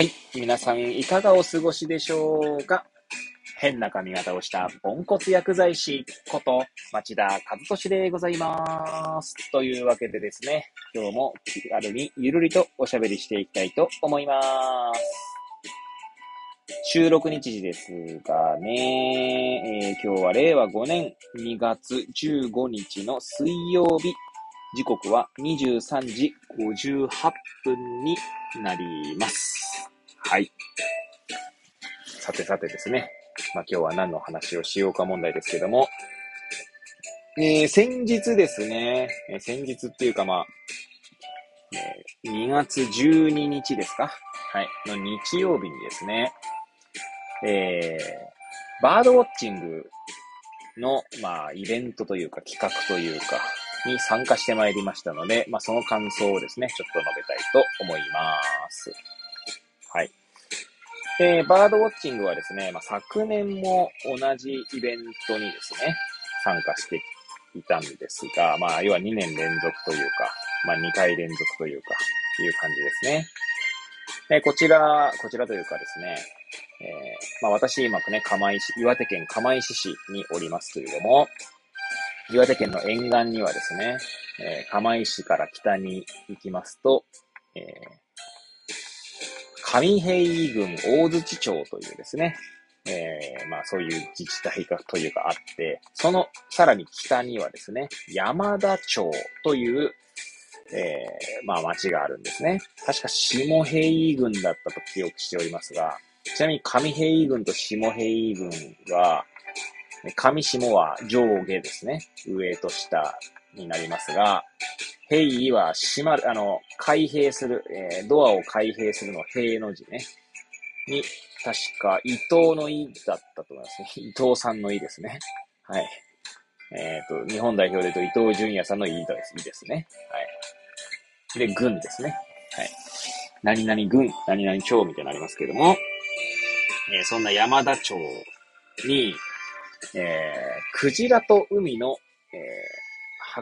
はい。皆さん、いかがお過ごしでしょうか？変な髪型をしたポンコツ薬剤師こと町田和俊でございます。というわけでですね、今日も気軽にゆるりとおしゃべりしていきたいと思います。収録日時ですがね、えー、今日は令和5年2月15日の水曜日、時刻は23時58分になります。はい。さてさてですね。まあ、今日は何の話をしようか問題ですけども、えー、先日ですね、えー、先日っていうかまあ、えー、2月12日ですか？はい、の日曜日にですね、えー、バードウォッチングの、まあ、イベントというか企画というか、に参加してまいりましたので、まあ、その感想をですね、ちょっと述べたいと思います。えー、バードウォッチングはですね、まあ、昨年も同じイベントにですね、参加していたんですが、まあ、要は2年連続というか、まあ、2回連続というか、いう感じですね。えこちら、こちらというかですね、えー、まあ、私今ね、釜石、岩手県釜石市におりますけれども、岩手県の沿岸にはですね、えー、釜石から北に行きますと、えー、上平郡大槌町というですね、えー、まあそういう自治体がというかあって、そのさらに北にはですね、山田町という、えー、まあ町があるんですね。確か下平郡だったと記憶しておりますが、ちなみに上平郡と下平郡は、上下は上下ですね。上と下になりますが、閉意は閉まる、あの、開閉する、えー、ドアを開閉するの閉の字ね。に、確か伊藤の意だったと思いますね。伊藤さんの意ですね。はい。えっ、ー、と、日本代表で言うと伊藤淳也さんの意です。意ですね。はい。で、軍ですね。はい。何々軍、何々町みたいになりますけども、えー、そんな山田町に、えー、クジラと海の、えー、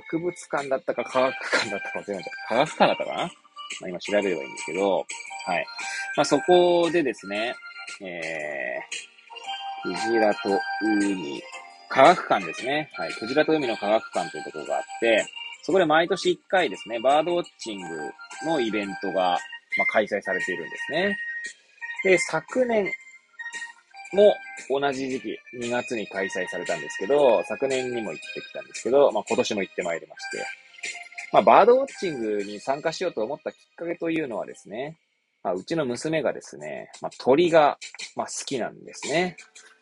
博物館だったか科学館だったか忘れました。科学館だったかな？まあ、今調べればいいんですけど、はい。まあ、そこでですね、えー、クジラと海、科学館ですね。はい。クジラと海の科学館というところがあって、そこで毎年1回ですね、バードウォッチングのイベントが、まあ、開催されているんですね。で、昨年、も同じ時期、2月に開催されたんですけど、昨年にも行ってきたんですけど、まあ今年も行ってまいりまして、まあバードウォッチングに参加しようと思ったきっかけというのはですね、まあ、うちの娘がですね、まあ鳥が、まあ、好きなんですね。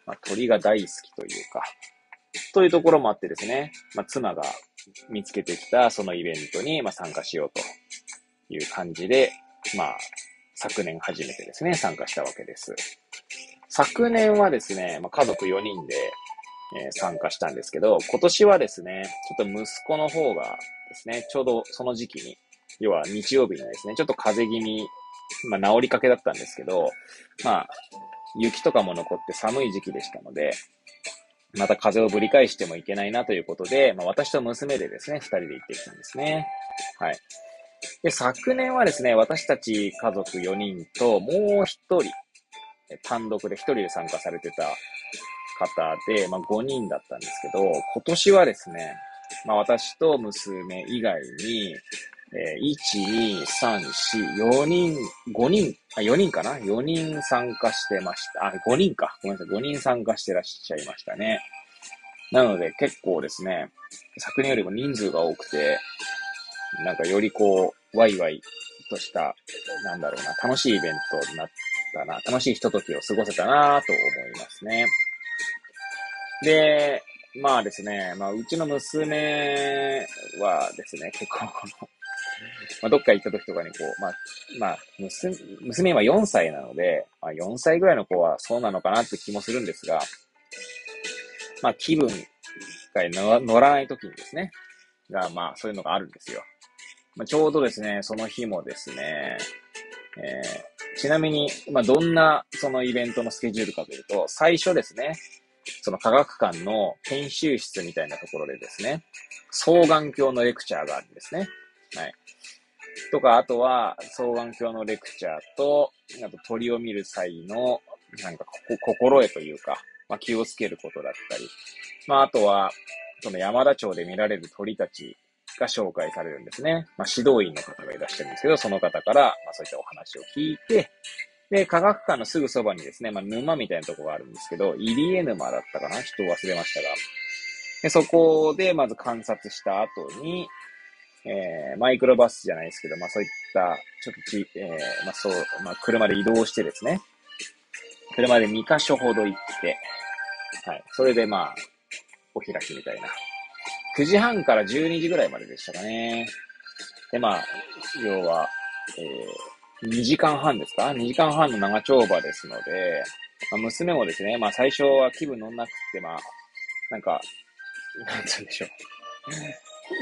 まあ鳥が大好きというか、というところもあってですね、まあ妻が見つけてきたそのイベントに、まあ、参加しようという感じで、まあ昨年初めてですね、参加したわけです。昨年はですね、まあ、家族4人で、えー、参加したんですけど、今年はですね、ちょっと息子の方がですね、ちょうどその時期に、要は日曜日にですね、ちょっと風邪気味、まあ治りかけだったんですけど、まあ、雪とかも残って寒い時期でしたので、また風をぶり返してもいけないなということで、まあ私と娘でですね、二人で行ってきたんですね。はい。で、昨年はですね、私たち家族4人ともう一人、単独で一人で参加されてた方で、まあ5人だったんですけど、今年はですね、まあ私と娘以外に、えー、1、2、3、4、4人、5人、あ、4人かな ?4 人参加してました。あ、5人か。ごめんなさい。5人参加してらっしゃいましたね。なので結構ですね、昨年よりも人数が多くて、なんかよりこう、ワイワイとした、なんだろうな、楽しいイベントになったな、楽しいひとときを過ごせたなと思いますね。で、まあですね、まあうちの娘はですね、結構この、まあどっか行った時とかにこう、まあ、まあ、娘、は4歳なので、まあ4歳ぐらいの子はそうなのかなって気もするんですが、まあ気分が乗らない時にですね、が、まあそういうのがあるんですよ。まあ、ちょうどですね、その日もですね、えー、ちなみに、まあ、どんなそのイベントのスケジュールかというと、最初ですね、その科学館の研修室みたいなところでですね、双眼鏡のレクチャーがあるんですね。はい。とか、あとは、双眼鏡のレクチャーと、あと鳥を見る際の、なんか、心得というか、まあ、気をつけることだったり、まあ、あとは、その山田町で見られる鳥たちが紹介されるんですね。まあ、指導員の方がいらっしゃるんですけど、その方から、まあ、そういったお話を聞いて、で、科学館のすぐそばにですね、まあ、沼みたいなとこがあるんですけど、入江沼だったかな？人忘れましたが。で、そこでまず観察した後に、えー、マイクロバスじゃないですけど、まあそういった、ちょっとち、えー、まあそう、まあ車で移動してですね、車で2箇所ほど行って、はい。それでまあ、お開きみたいな。9時半から12時ぐらいまででしたかね。で、まあ、要は、えー、2時間半ですか ?2 時間半の長丁場ですので、まあ、娘もですね、まあ最初は気分乗んなくって、まあ、なんか、なんつうんでしょう。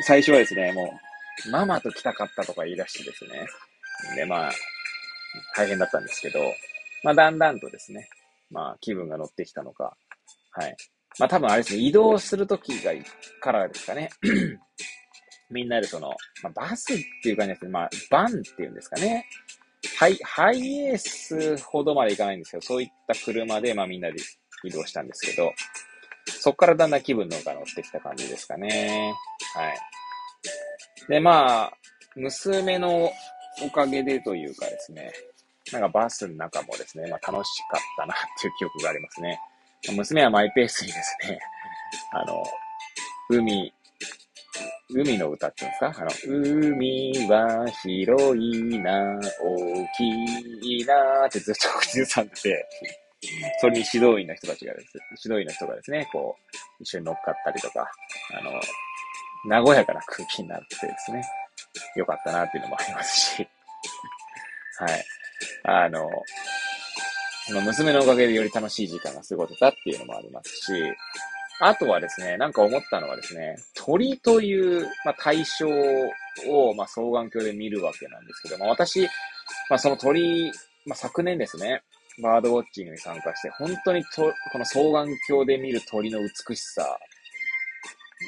最初はですね、もう、ママと来たかったとか言い出してですね。で、まあ、大変だったんですけど、まあ、だんだんとですね、まあ、気分が乗ってきたのか、はい。まあ、多分あれですね、移動するときが、からですかね。みんなでその、まあ、バスっていう感じですね、まあ、バンっていうんですかね。ハイ、ハイエースほどまで行かないんですけど、そういった車で、まあみんなで移動したんですけど、そっからだんだん気分のが乗ってきた感じですかね。はい。で、まあ、娘のおかげでというかですね、なんかバスの中もですね、まあ楽しかったなっていう記憶がありますね。娘はマイペースにですね、あの、海、海の歌っていうんですか？あの、海は広いな、大きいなってずっと口ずさんでて、それに指導員の人たちがです、指導員の人がですね、こう、一緒に乗っかったりとか、あの、和やかな空気になってですね、よかったなっていうのもありますし、はい。あの、その娘のおかげでより楽しい時間が過ごせたっていうのもありますし、あとはですね、なんか思ったのはですね、鳥という、まあ、対象を、まあ、双眼鏡で見るわけなんですけども、私、まあ、その鳥、まあ、昨年ですね、バードウォッチングに参加して、本当にと、この双眼鏡で見る鳥の美しさ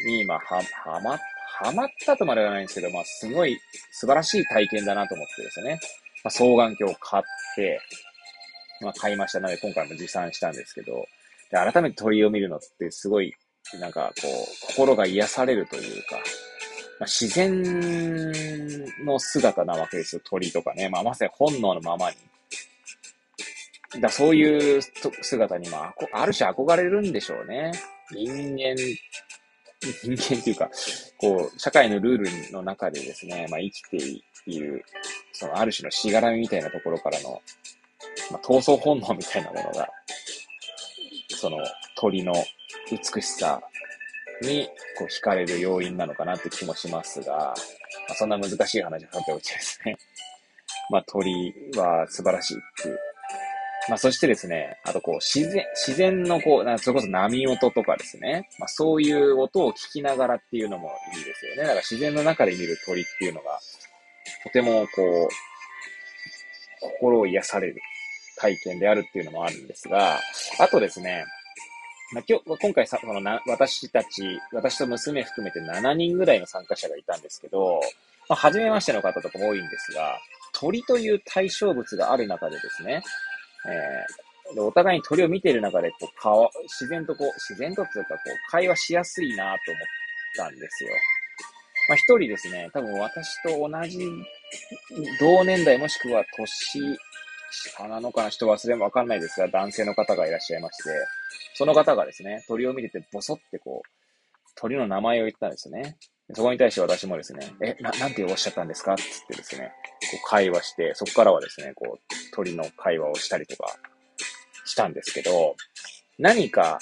に、まあ、は、はま、はまったとまではないんですけど、まあ、すごい素晴らしい体験だなと思ってですね、まあ、双眼鏡を買って、まあ、買いましたので、今回も持参したんですけど、で改めて鳥を見るのってすごい、なんかこう、心が癒されるというか、まあ、自然の姿なわけですよ、鳥とかね。まあ、まさに本能のままに。だそういう姿に、まあ、ある種憧れるんでしょうね。人間、人間っていうか、こう、社会のルールの中でですね、まあ、生きている、その、ある種のしがらみみたいなところからの、まあ、闘争本能みたいなものが、その、鳥の美しさに、こう、惹かれる要因なのかなって気もしますが、まあ、そんな難しい話はさておきですね。まあ、鳥は素晴らしいっていう。まあ、そしてですね、あとこう、自然、自然のこう、なそれこそ波音とかですね、まあ、そういう音を聞きながらっていうのもいいですよね。だから自然の中で見る鳥っていうのが、とてもこう、心を癒される体験であるっていうのもあるんですが、あとですね、まあ、今日、今回さ、このな、私たち、私と娘含めて7人ぐらいの参加者がいたんですけど、まあ、初めましての方とかも多いんですが、鳥という対象物がある中でですね、えー、でお互いに鳥を見ている中で、こう、顔、自然とこう、自然とっていうか、こう、会話しやすいなと思ったんですよ。まあ、一人ですね、多分私と同じ、同年代もしくは年下なのかな人忘れもわかんないですが、男性の方がいらっしゃいまして、その方がですね、鳥を見ててボソってこう、鳥の名前を言ったんですよね。そこに対して私もですね、え、な、なんておっしゃったんですか？つってですね、こう会話して、そこからはですね、こう、鳥の会話をしたりとかしたんですけど、何か、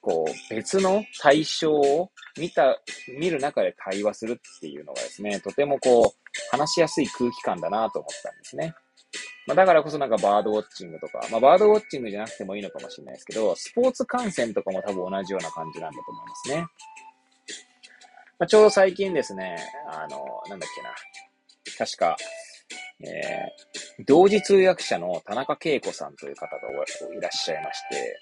こう、別の対象を見た、見る中で対話するっていうのがですね、とてもこう、話しやすい空気感だなと思ったんですね。まあ、だからこそなんかバードウォッチングとか、まあ、バードウォッチングじゃなくてもいいのかもしれないですけど、スポーツ観戦とかも多分同じような感じなんだと思いますね。まあ、ちょうど最近ですね、あの、なんだっけな。確か、えー、同時通訳者の田中恵子さんという方がいらっしゃいまして、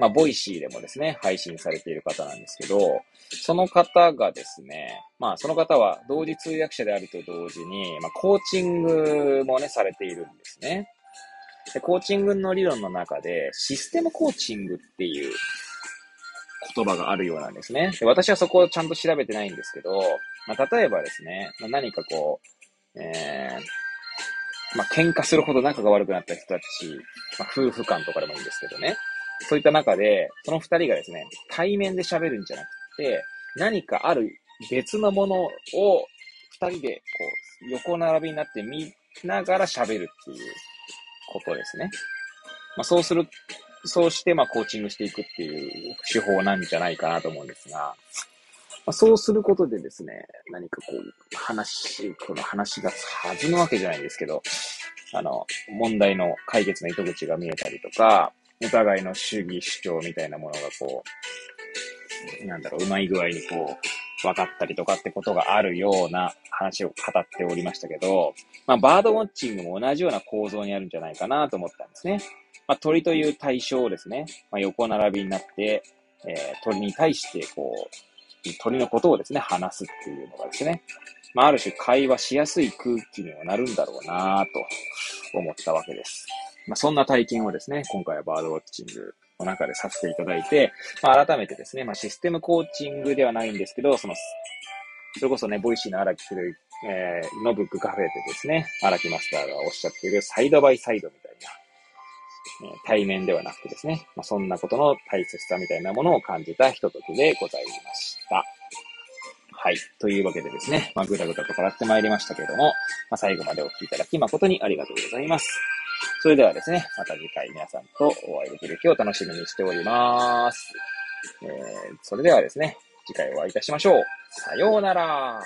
まあ、 Voicy でもですね、配信されている方なんですけど、その方がですね、まあ、その方は同時通訳者であると同時に、まあ、コーチングもね、されているんですね。で、コーチングの理論の中で、システムコーチングっていう言葉があるようなんですね。で私はそこをちゃんと調べてないんですけど、まあ、例えばですね、まあ、何かこう、えー、まあ、喧嘩するほど仲が悪くなった人たち、まあ、夫婦間とかでもいいんですけどね。そういった中で、その二人がですね、対面で喋るんじゃなくて、何かある別のものを二人でこう横並びになって見ながら喋るっていうことですね。まあ、そうする、そうしてまあコーチングしていくっていう手法なんじゃないかなと思うんですが、まあ、そうすることでですね、何かこう、話、この話が弾むわけじゃないんですけど、あの、問題の解決の糸口が見えたりとか、お互いの主義主張みたいなものがこう、なんだろう、うまい具合にこう、分かったりとかってことがあるような話を語っておりましたけど、まあ、バードウォッチングも同じような構造にあるんじゃないかなと思ったんですね。まあ、鳥という対象をですね、まあ、横並びになって、えー、鳥に対してこう、鳥のことをですね、話すっていうのがですね、まあ、ある種会話しやすい空気にはなるんだろうなと思ったわけです。まあ、そんな体験をですね、今回はバードウォッチングの中でさせていただいて、まあ、改めてですね、まあ、システムコーチングではないんですけど、その、それこそね、 Voicy の荒木する、えー、のブックカフェでですね、荒木マスターがおっしゃっている side by side みたいな、えー、対面ではなくてですね、まあ、そんなことの大切さみたいなものを感じたひとときでございました。はい。というわけでですね、まあ、ぐだぐだと語ってまいりましたけれども、まあ、最後までお聞きいただき誠にありがとうございます。それではですね、また次回皆さんとお会いできる日を楽しみにしております。えー、それではですね、次回お会いいたしましょう。さようなら。